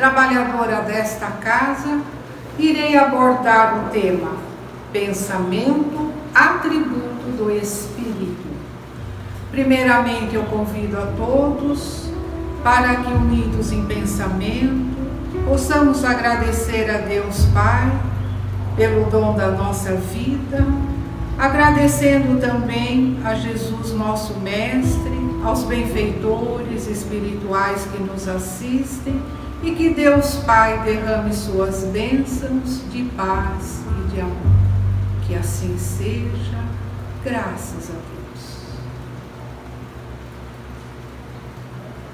trabalhadora desta casa, irei abordar o tema Pensamento, atributo do Espírito. Primeiramente, eu convido a todos para que, unidos em pensamento, possamos agradecer a Deus Pai pelo dom da nossa vida, agradecendo também a Jesus, nosso Mestre, aos benfeitores espirituais que nos assistem e que Deus Pai derrame suas bênçãos de paz e de amor. Que assim seja, graças a Deus.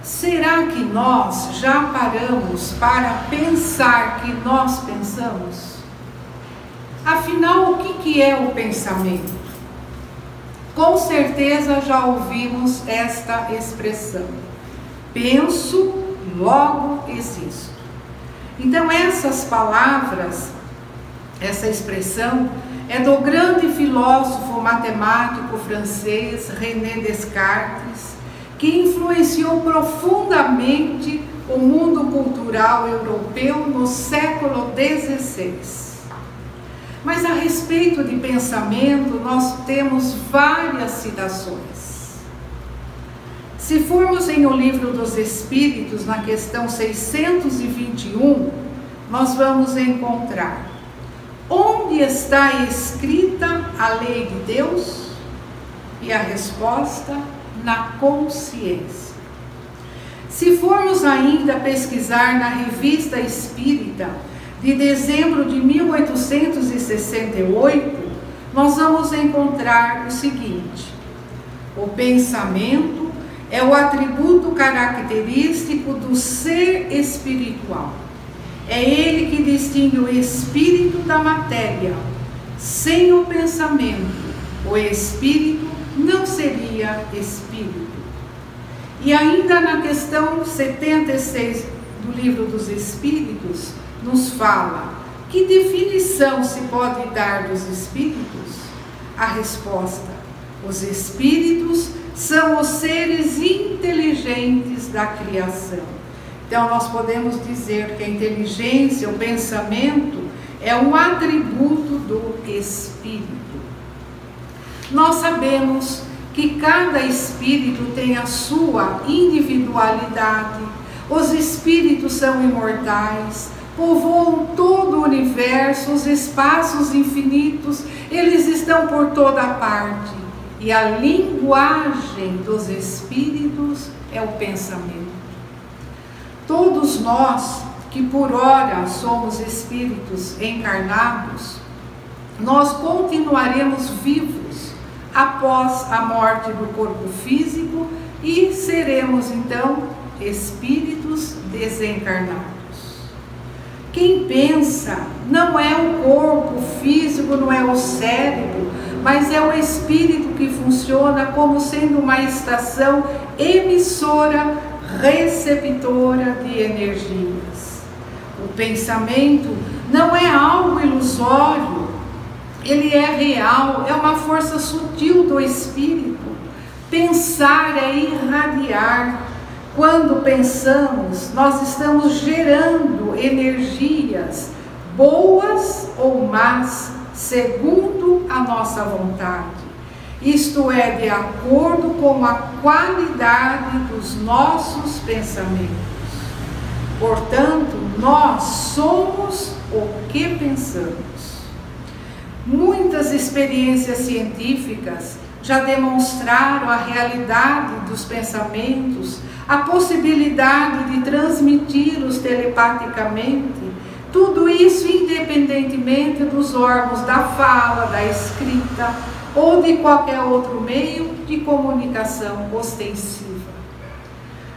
Será que nós já paramos para pensar que nós pensamos? Afinal, o que, que é o pensamento? Com certeza já ouvimos esta expressão: penso, logo existo. Então, essas palavras, essa expressão, é do grande filósofo matemático francês René Descartes que influenciou profundamente o mundo cultural europeu no século XVI. Mas a respeito de pensamento, nós temos várias citações. Se formos em O Livro dos Espíritos, na questão 621, nós vamos encontrar onde está escrita a lei de Deus? E a resposta na consciência. Se formos ainda pesquisar na Revista Espírita de dezembro de 1868, nós vamos encontrar o seguinte: o pensamento é o atributo característico do ser espiritual. É ele que distingue o espírito da matéria. Sem o pensamento, o espírito não seria espírito. E ainda na questão 76 do livro dos Espíritos, nos fala que definição se pode dar dos espíritos? A resposta: os espíritos são os seres inteligentes da criação. Então, nós podemos dizer que a inteligência, o pensamento, é um atributo do espírito. Nós sabemos que cada espírito tem a sua individualidade, os espíritos são imortais, povoam todo o universo, os espaços infinitos, eles estão por toda parte. E a linguagem dos espíritos é o pensamento. Todos nós que por ora somos espíritos encarnados, nós continuaremos vivos após a morte do corpo físico e seremos então espíritos desencarnados. Quem pensa não é o corpo físico, não é o cérebro, mas é o espírito que funciona como sendo uma estação emissora, receptora de energias. O pensamento não é algo ilusório, ele é real, é uma força sutil do espírito. Pensar é irradiar. Quando pensamos, nós estamos gerando energias boas ou más, segundo a nossa vontade. Isto é, de acordo com a qualidade dos nossos pensamentos. Portanto, nós somos o que pensamos. Muitas experiências científicas já demonstraram a realidade dos pensamentos, a possibilidade de transmiti-los telepaticamente, tudo isso independentemente dos órgãos da fala, da escrita ou de qualquer outro meio de comunicação ostensiva.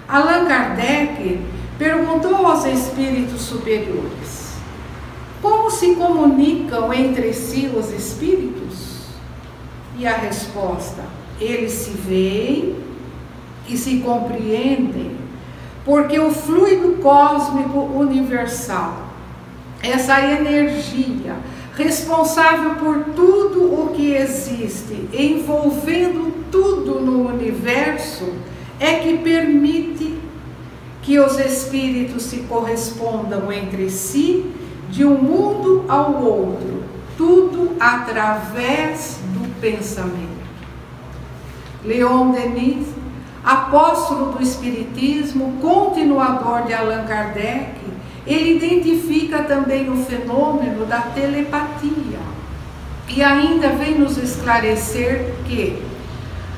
Allan Kardec perguntou aos espíritos superiores: como se comunicam entre si os espíritos? E a resposta: eles se veem e se compreendem, porque o fluido cósmico universal essa energia responsável por tudo o que existe, envolvendo tudo no universo, é que permite que os espíritos se correspondam entre si de um mundo ao outro, tudo através do pensamento. Leon Denis, apóstolo do Espiritismo, continuador de Allan Kardec, ele identifica também o fenômeno da telepatia e ainda vem nos esclarecer que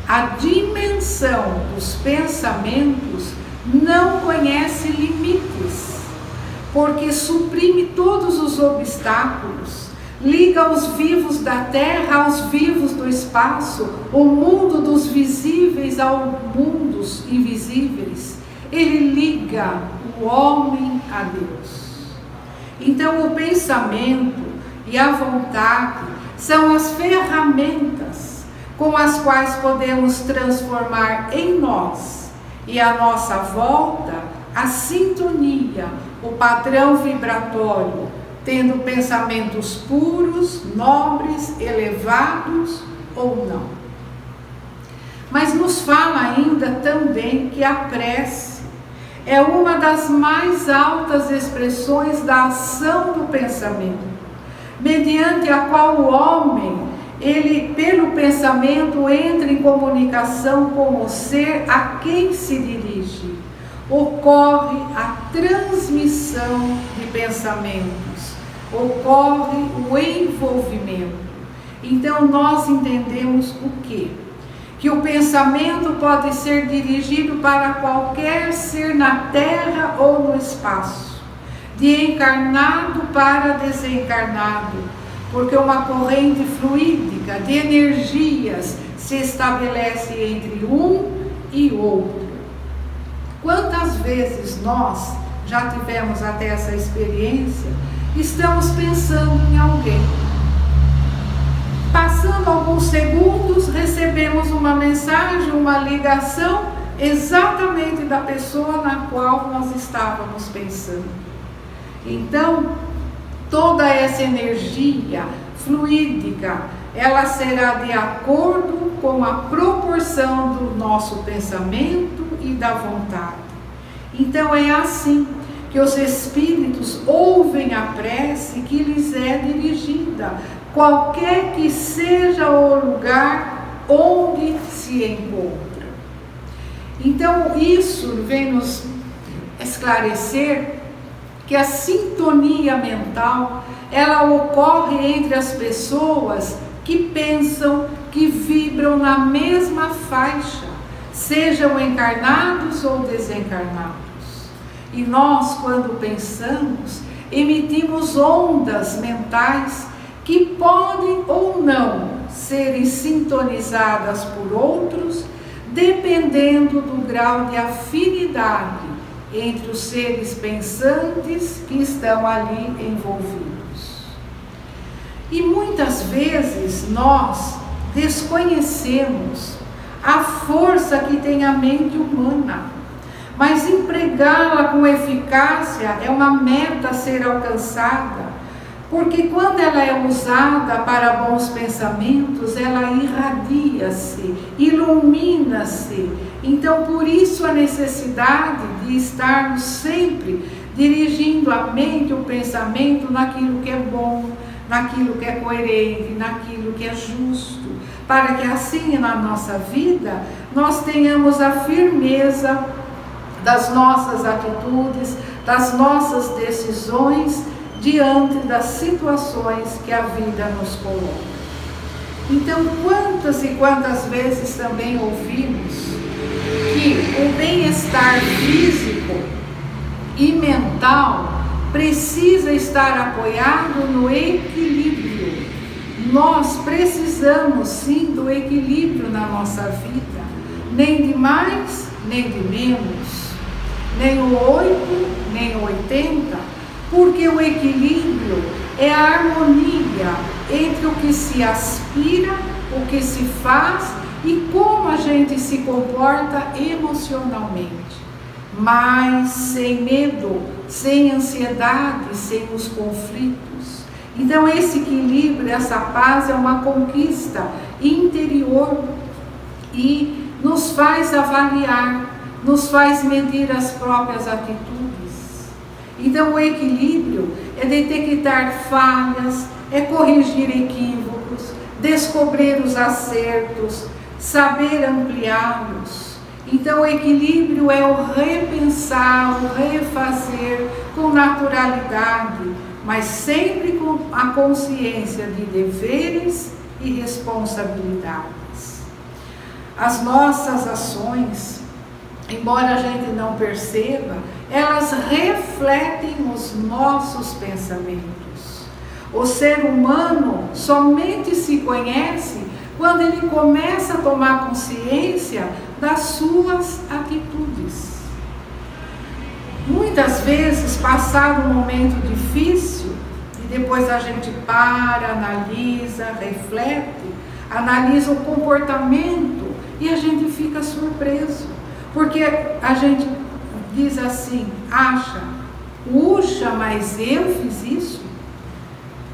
a dimensão dos pensamentos não conhece limites, porque suprime todos os obstáculos, liga os vivos da terra aos vivos do espaço, o mundo dos visíveis aos mundos invisíveis. Ele liga o homem a Deus. Então, o pensamento e a vontade são as ferramentas com as quais podemos transformar em nós e à nossa volta a sintonia, o padrão vibratório, tendo pensamentos puros, nobres, elevados ou não. Mas nos fala ainda também que a prece é uma das mais altas expressões da ação do pensamento, mediante a qual o homem, ele pelo pensamento entra em comunicação com o ser a quem se dirige. Ocorre a transmissão de pensamentos, ocorre o envolvimento. Então nós entendemos o que? Que o pensamento pode ser dirigido para qualquer ser na terra ou no espaço, de encarnado para desencarnado, porque uma corrente fluídica de energias se estabelece entre um e outro. Quantas vezes nós já tivemos até essa experiência, estamos pensando em alguém Passando alguns segundos, recebemos uma mensagem, uma ligação exatamente da pessoa na qual nós estávamos pensando. Então, toda essa energia fluídica, ela será de acordo com a proporção do nosso pensamento e da vontade. Então é assim que os espíritos ouvem a prece que lhes é dirigida, qualquer que seja o lugar onde se encontra. Então, isso vem nos esclarecer que a sintonia mental ela ocorre entre as pessoas que pensam, que vibram na mesma faixa, sejam encarnados ou desencarnados. E nós, quando pensamos, emitimos ondas mentais que podem ou não serem sintonizadas por outros, dependendo do grau de afinidade entre os seres pensantes que estão ali envolvidos. E muitas vezes nós desconhecemos a força que tem a mente humana, mas empregá-la com eficácia é uma meta a ser alcançada porque quando ela é usada para bons pensamentos, ela irradia-se, ilumina-se. Então, por isso a necessidade de estarmos sempre dirigindo a mente, o pensamento naquilo que é bom, naquilo que é coerente, naquilo que é justo, para que assim na nossa vida nós tenhamos a firmeza das nossas atitudes, das nossas decisões diante das situações que a vida nos coloca. Então, quantas e quantas vezes também ouvimos que o bem-estar físico e mental precisa estar apoiado no equilíbrio. Nós precisamos sim do equilíbrio na nossa vida, nem de mais, nem de menos, nem o 8, nem o 80, porque o equilíbrio é a harmonia entre o que se aspira, o que se faz e como a gente se comporta emocionalmente. Mas sem medo, sem ansiedade, sem os conflitos. Então, esse equilíbrio, essa paz é uma conquista interior e nos faz avaliar, nos faz medir as próprias atitudes. Então, o equilíbrio é detectar falhas, é corrigir equívocos, descobrir os acertos, saber ampliá-los. Então, o equilíbrio é o repensar, o refazer com naturalidade, mas sempre com a consciência de deveres e responsabilidades. As nossas ações, embora a gente não perceba, elas refletem os nossos pensamentos. O ser humano somente se conhece quando ele começa a tomar consciência das suas atitudes. Muitas vezes, passado um momento difícil, e depois a gente para, analisa, reflete, analisa o comportamento e a gente fica surpreso, porque a gente diz assim, acha, puxa, mas eu fiz isso?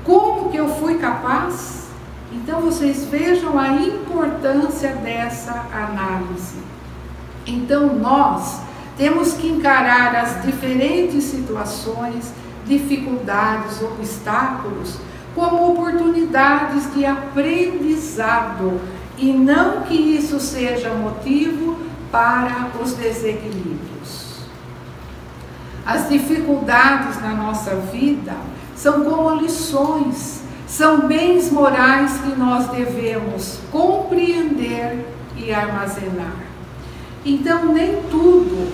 Como que eu fui capaz? Então vocês vejam a importância dessa análise. Então nós temos que encarar as diferentes situações, dificuldades, obstáculos como oportunidades de aprendizado e não que isso seja motivo para os desequilíbrios. As dificuldades na nossa vida são como lições são bens morais que nós devemos compreender e armazenar. Então, nem tudo,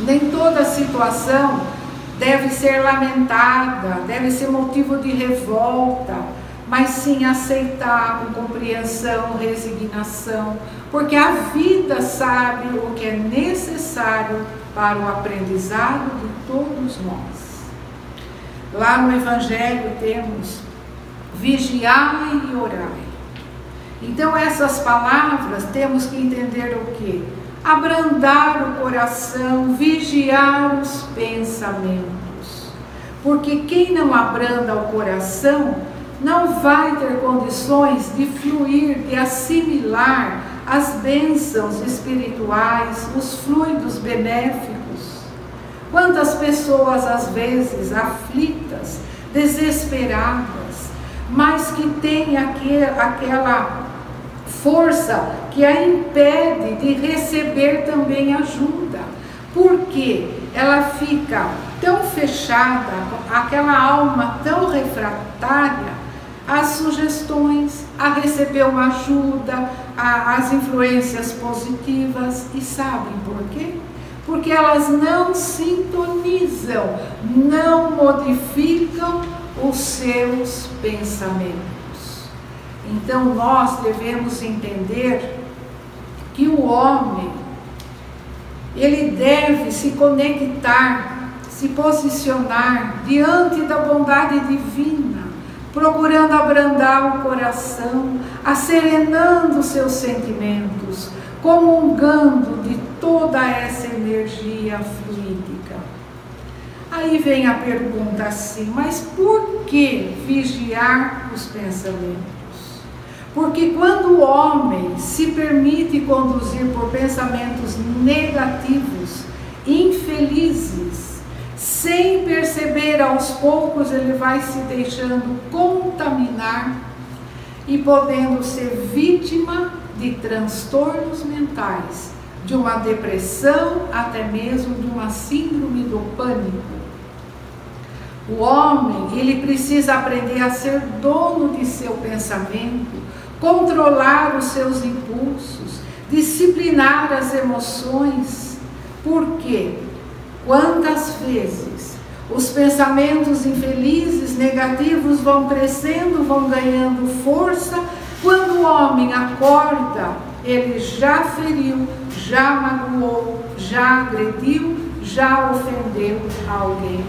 nem toda situação deve ser lamentada, deve ser motivo de revolta, mas sim aceitar com compreensão, resignação, porque a vida sabe o que é necessário para o aprendizado de todos nós. Lá no Evangelho temos vigiai e orai. Então, essas palavras temos que entender o que? Abrandar o coração, vigiar os pensamentos. Porque quem não abranda o coração não vai ter condições de fluir, de assimilar as bênçãos espirituais, os fluidos benéficos. Quantas pessoas, às vezes, aflitas, desesperadas, mas que tem aquela força que a impede de receber também ajuda. Porque ela fica tão fechada, aquela alma tão refratária às sugestões, a receber uma ajuda, às influências positivas. E sabem por quê? Porque elas não sintonizam, não modificam os seus pensamentos. Então nós devemos entender que o homem ele deve se conectar, se posicionar diante da bondade divina, procurando abrandar o coração, acerenando seus sentimentos, comungando de toda essa energia fluídica. Aí vem a pergunta assim, mas por que vigiar os pensamentos? Porque quando o homem se permite conduzir por pensamentos negativos, infelizes, sem perceber aos poucos, ele vai se deixando contaminar e podendo ser vítima de transtornos mentais, de uma depressão, até mesmo de uma síndrome do pânico. O homem, ele precisa aprender a ser dono de seu pensamento, controlar os seus impulsos, disciplinar as emoções. Por quê? Quantas vezes os pensamentos infelizes, negativos vão crescendo, vão ganhando força, quando o homem acorda, ele já feriu, já magoou, já agrediu, já ofendeu alguém.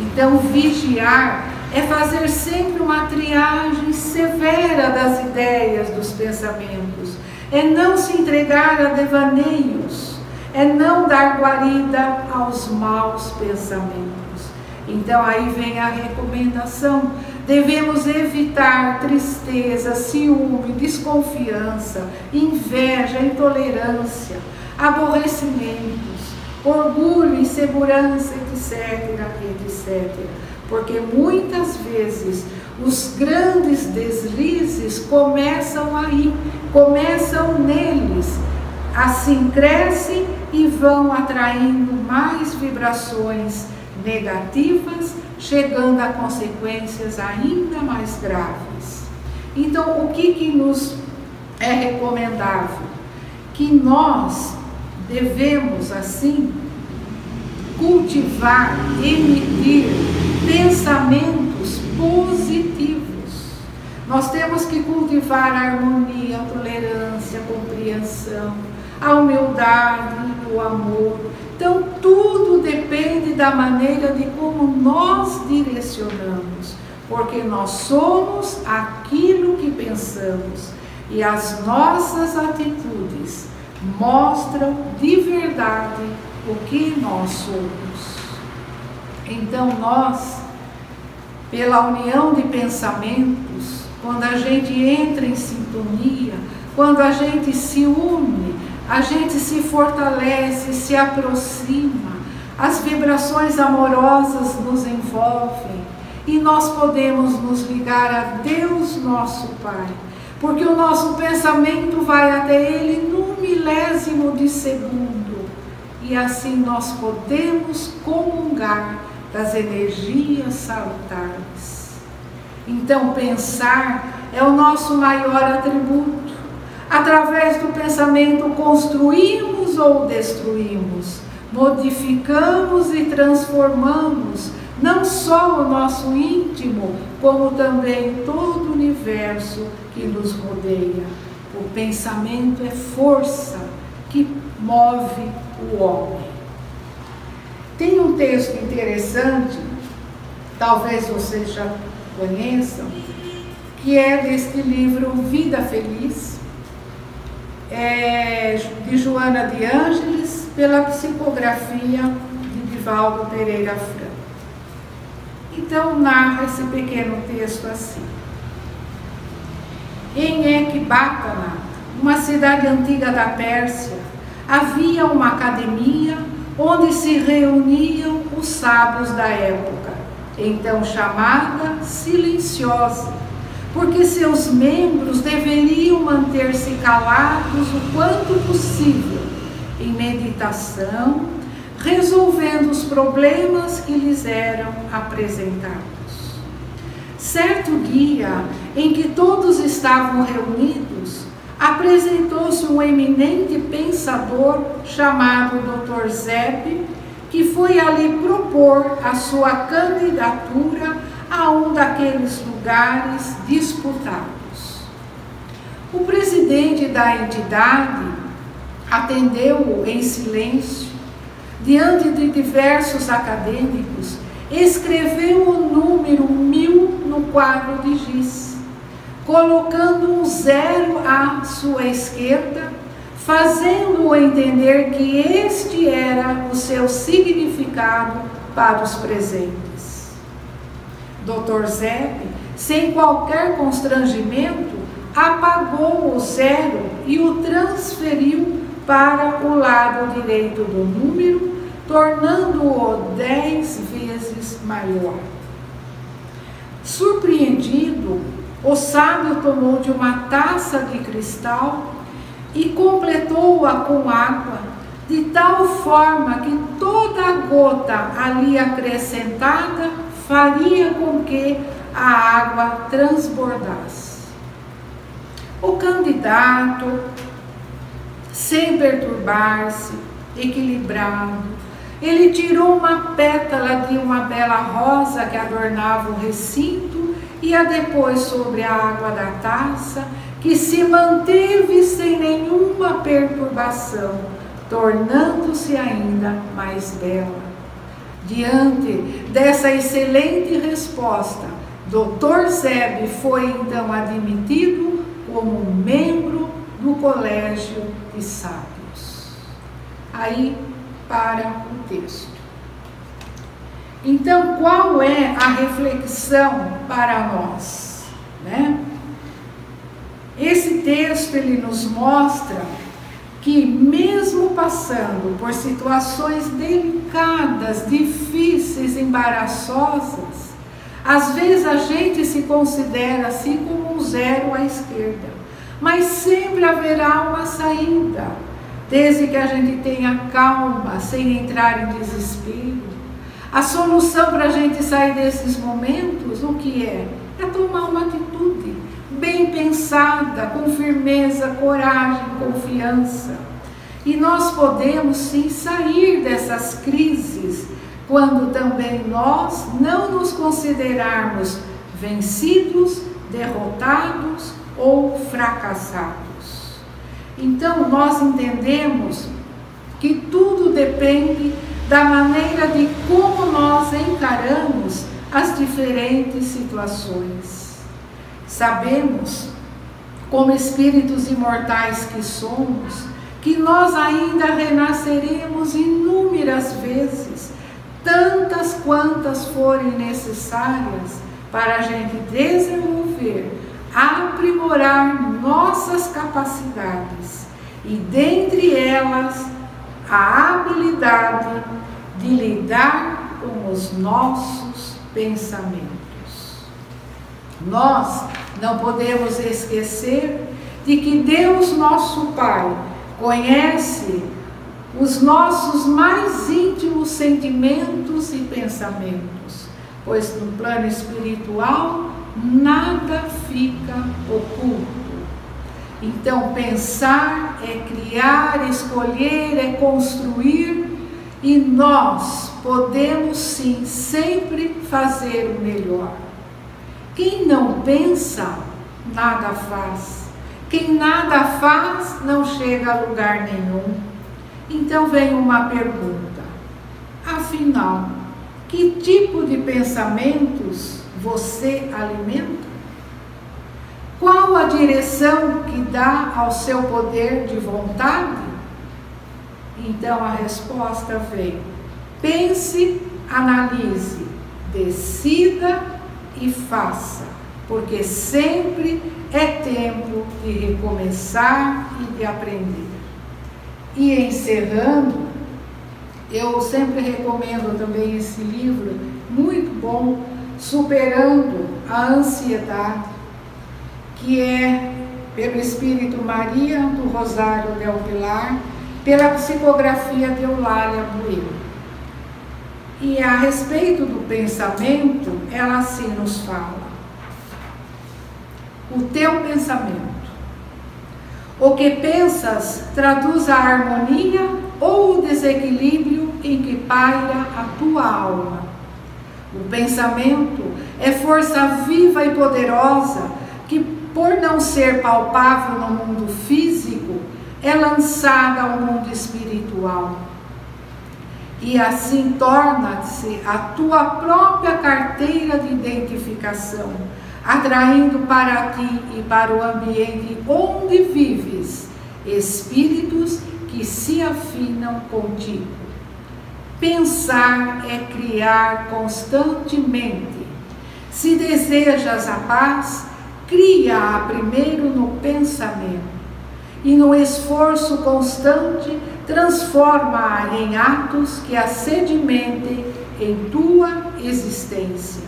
Então, vigiar é fazer sempre uma triagem severa das ideias, dos pensamentos, é não se entregar a devaneios, é não dar guarida aos maus pensamentos. Então aí vem a recomendação. Devemos evitar tristeza, ciúme, desconfiança, inveja, intolerância, aborrecimentos, orgulho, insegurança, etc, etc. Porque muitas vezes os grandes deslizes começam aí, começam neles. Assim crescem e vão atraindo mais vibrações negativas, chegando a consequências ainda mais graves. Então, o que, que nos é recomendável? Que nós devemos, assim, cultivar, emitir pensamentos positivos. Nós temos que cultivar a harmonia, a tolerância, a compreensão, a humildade, o amor, então, tudo depende da maneira de como nós direcionamos, porque nós somos aquilo que pensamos e as nossas atitudes mostram de verdade o que nós somos. Então, nós, pela união de pensamentos, quando a gente entra em sintonia, quando a gente se une, a gente se fortalece, se aproxima, as vibrações amorosas nos envolvem. E nós podemos nos ligar a Deus, nosso Pai, porque o nosso pensamento vai até Ele num milésimo de segundo. E assim nós podemos comungar das energias salutares. Então, pensar é o nosso maior atributo Através do pensamento construímos ou destruímos, modificamos e transformamos não só o nosso íntimo, como também todo o universo que nos rodeia. O pensamento é força que move o homem. Tem um texto interessante, talvez vocês já conheçam, que é deste livro Vida Feliz, é, de Joana de Ângeles, pela psicografia de Divaldo Pereira Franco. Então narra esse pequeno texto assim. Em Ecbatana, uma cidade antiga da Pérsia, havia uma academia onde se reuniam os sábios da época, então chamada silenciosa porque seus membros deveriam manter-se calados o quanto possível em meditação, resolvendo os problemas que lhes eram apresentados. Certo dia, em que todos estavam reunidos, apresentou-se um eminente pensador chamado Dr. Zeb, que foi ali propor a sua candidatura a um daqueles lugares disputados. O presidente da entidade atendeu-o em silêncio, diante de diversos acadêmicos, escreveu o número mil no quadro de giz, colocando um zero à sua esquerda, fazendo-o entender que este era o seu significado para os presentes. Dr. Zeb, sem qualquer constrangimento, apagou o zero e o transferiu para o lado direito do número, tornando-o dez vezes maior. Surpreendido, o sábio tomou de uma taça de cristal e completou-a com água, de tal forma que toda a gota ali acrescentada faria com que a água transbordasse. O candidato, sem perturbar-se, equilibrado, ele tirou uma pétala de uma bela rosa que adornava o recinto e a depois sobre a água da taça, que se manteve sem nenhuma perturbação, tornando-se ainda mais bela. Diante dessa excelente resposta, Dr. Zeb foi então admitido como membro do Colégio de Sábios. aí para o texto. Então, qual é a reflexão para nós? Né? Esse texto ele nos mostra que mesmo passando por situações delicadas, difíceis, embaraçosas, às vezes a gente se considera assim como um zero à esquerda, mas sempre haverá uma saída, desde que a gente tenha calma, sem entrar em desespero. A solução para a gente sair desses momentos, o que é? É tomar uma atitude bem pensada, com firmeza, coragem, confiança. E nós podemos sim sair dessas crises quando também nós não nos considerarmos vencidos, derrotados ou fracassados. Então nós entendemos que tudo depende da maneira de como nós encaramos as diferentes situações. Sabemos, como espíritos imortais que somos, que nós ainda renasceremos inúmeras vezes tantas quantas forem necessárias para a gente desenvolver, aprimorar nossas capacidades e dentre elas a habilidade de lidar com os nossos pensamentos. Nós não podemos esquecer de que Deus, nosso Pai, conhece os nossos mais íntimos sentimentos e pensamentos, pois no plano espiritual nada fica oculto. Então, pensar é criar, escolher, é construir, e nós podemos sim sempre fazer o melhor. Quem não pensa, nada faz. Quem nada faz, não chega a lugar nenhum. Então vem uma pergunta: afinal, que tipo de pensamentos você alimenta? Qual a direção que dá ao seu poder de vontade? Então a resposta vem: pense, analise, decida e faça, porque sempre é tempo de recomeçar e de aprender. E encerrando, eu sempre recomendo também esse livro, muito bom, Superando a Ansiedade, que é pelo Espírito Maria do Rosário Del Pilar, pela psicografia de Eulália Bueno. E a respeito do pensamento, ela assim nos fala. O teu pensamento o que pensas traduz a harmonia ou o desequilíbrio em que paira a tua alma. O pensamento é força viva e poderosa que, por não ser palpável no mundo físico, é lançada ao mundo espiritual. E assim torna-se a tua própria carteira de identificação atraindo para ti e para o ambiente onde vives espíritos que se afinam contigo. Pensar é criar constantemente. Se desejas a paz, cria-a primeiro no pensamento e no esforço constante transforma-a em atos que a sedimentem em tua existência.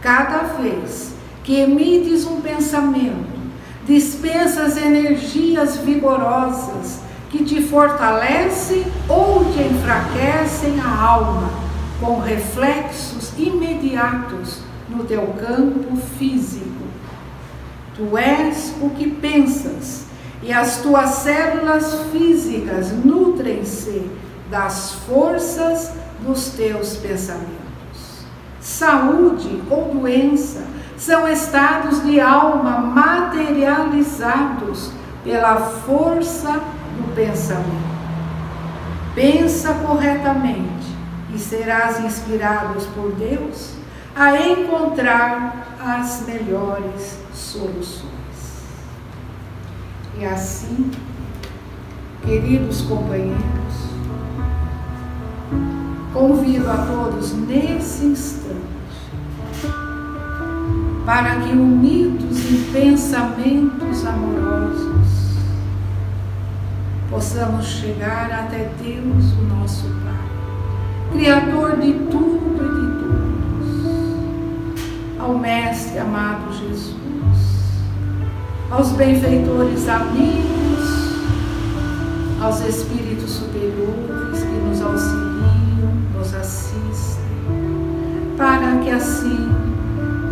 Cada vez que emites um pensamento, dispensas energias vigorosas que te fortalecem ou te enfraquecem a alma, com reflexos imediatos no teu campo físico. Tu és o que pensas, e as tuas células físicas nutrem-se das forças dos teus pensamentos. Saúde ou doença são estados de alma materializados pela força do pensamento. Pensa corretamente e serás inspirado por Deus a encontrar as melhores soluções. E assim, queridos companheiros, Convido a todos nesse instante para que, unidos em pensamentos amorosos, possamos chegar até Deus, o nosso Pai, Criador de tudo e de todos, ao Mestre amado Jesus, aos benfeitores amigos, aos Espíritos superiores que nos auxiliam, nos assistem, para que assim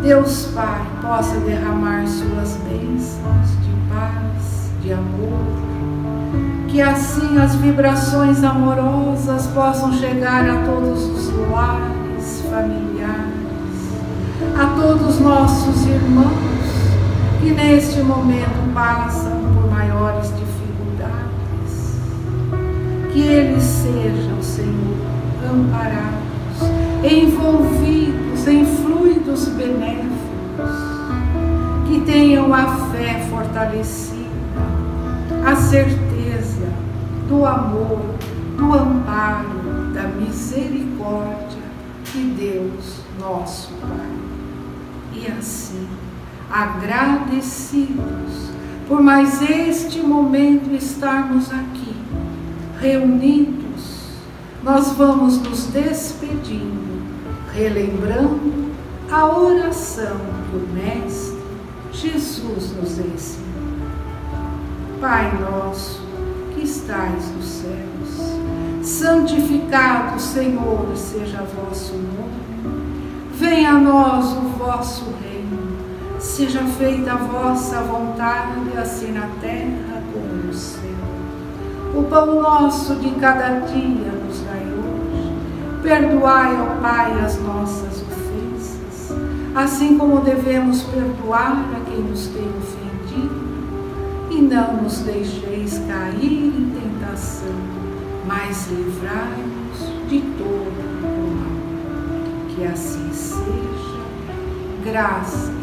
Deus Pai possa derramar suas bênçãos de paz, de amor, que assim as vibrações amorosas possam chegar a todos os lares familiares, a todos nossos irmãos que neste momento passam por maiores dificuldades, que eles sejam, Senhor, amparados, envolvidos em fluidos benéficos, que tenham a fé fortalecida, a certeza do amor, do amparo, da misericórdia de Deus, nosso Pai. E assim, agradecidos por mais este momento estarmos aqui, reunidos, nós vamos nos despedindo, relembrando a oração que o Mestre Jesus nos ensinou. Pai nosso que estais nos céus, santificado, Senhor, seja vosso nome. Venha a nós o vosso reino. Seja feita a vossa vontade, assim na terra como no céu. O pão nosso de cada dia nos dai hoje. Perdoai, ó Pai, as nossas ofensas, assim como devemos perdoar a quem nos tem ofendido. E não nos deixeis cair em tentação, mas livrai-nos de todo o mal. Que assim seja. Graças